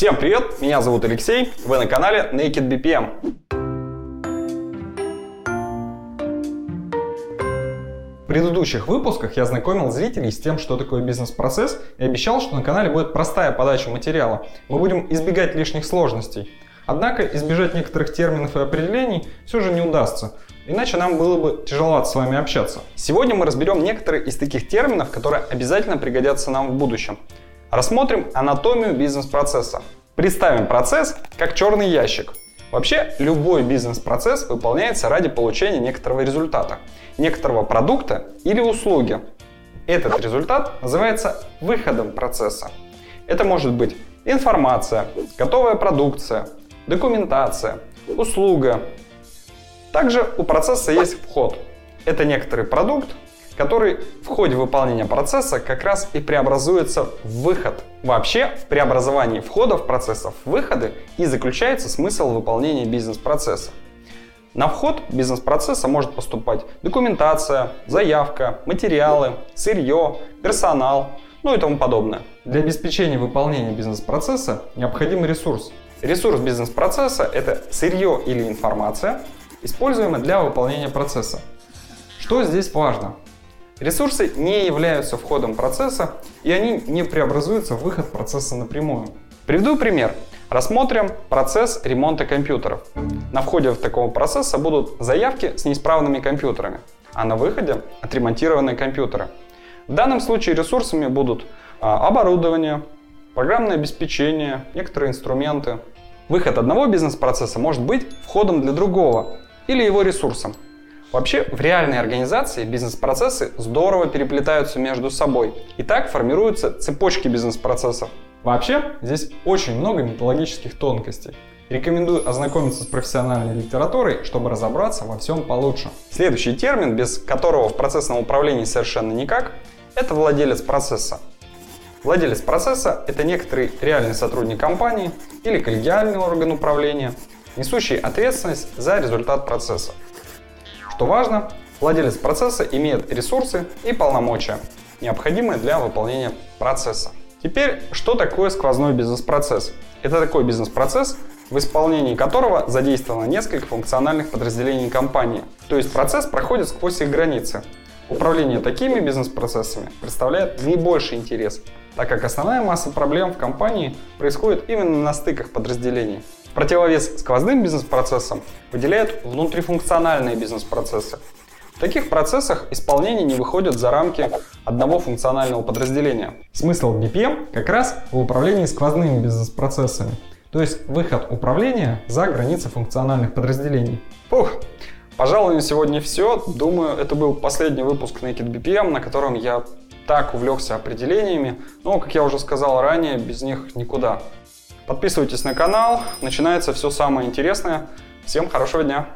Всем привет, меня зовут Алексей, вы на канале Naked BPM. В предыдущих выпусках я знакомил зрителей с тем, что такое бизнес-процесс и обещал, что на канале будет простая подача материала. Мы будем избегать лишних сложностей. Однако избежать некоторых терминов и определений все же не удастся, иначе нам было бы тяжеловато с вами общаться. Сегодня мы разберем некоторые из таких терминов, которые обязательно пригодятся нам в будущем. Рассмотрим анатомию бизнес-процесса. Представим процесс как черный ящик. Вообще, любой бизнес-процесс выполняется ради получения некоторого результата, некоторого продукта или услуги. Этот результат называется выходом процесса. Это может быть информация, готовая продукция, документация, услуга. Также у процесса есть вход. Это некоторый продукт, который в ходе выполнения процесса как раз и преобразуется в выход. Вообще, в преобразовании входов процессов в выходы и заключается смысл выполнения бизнес-процесса. На вход бизнес-процесса может поступать документация, заявка, материалы, сырье, персонал, ну и тому подобное. Для обеспечения выполнения бизнес-процесса необходим ресурс. Ресурс бизнес-процесса – это сырье или информация, используемая для выполнения процесса. Что здесь важно? Ресурсы не являются входом процесса, и они не преобразуются в выход процесса напрямую. Приведу пример. Рассмотрим процесс ремонта компьютеров. На входе в такого процесса будут заявки с неисправными компьютерами, а на выходе отремонтированные компьютеры. В данном случае ресурсами будут а, оборудование, программное обеспечение, некоторые инструменты. Выход одного бизнес-процесса может быть входом для другого или его ресурсом. Вообще, в реальной организации бизнес-процессы здорово переплетаются между собой. И так формируются цепочки бизнес-процессов. Вообще, здесь очень много методологических тонкостей. Рекомендую ознакомиться с профессиональной литературой, чтобы разобраться во всем получше. Следующий термин, без которого в процессном управлении совершенно никак, это владелец процесса. Владелец процесса – это некоторый реальный сотрудник компании или коллегиальный орган управления, несущий ответственность за результат процесса. Что важно, владелец процесса имеет ресурсы и полномочия, необходимые для выполнения процесса. Теперь, что такое сквозной бизнес-процесс? Это такой бизнес-процесс, в исполнении которого задействовано несколько функциональных подразделений компании. То есть процесс проходит сквозь их границы. Управление такими бизнес-процессами представляет наибольший интерес, так как основная масса проблем в компании происходит именно на стыках подразделений. Противовес сквозным бизнес-процессам выделяют внутрифункциональные бизнес-процессы. В таких процессах исполнение не выходит за рамки одного функционального подразделения. Смысл BPM как раз в управлении сквозными бизнес-процессами, то есть выход управления за границы функциональных подразделений. Фух, пожалуй, на сегодня все. Думаю, это был последний выпуск Naked BPM, на котором я так увлекся определениями, но, как я уже сказал ранее, без них никуда. Подписывайтесь на канал, начинается все самое интересное. Всем хорошего дня!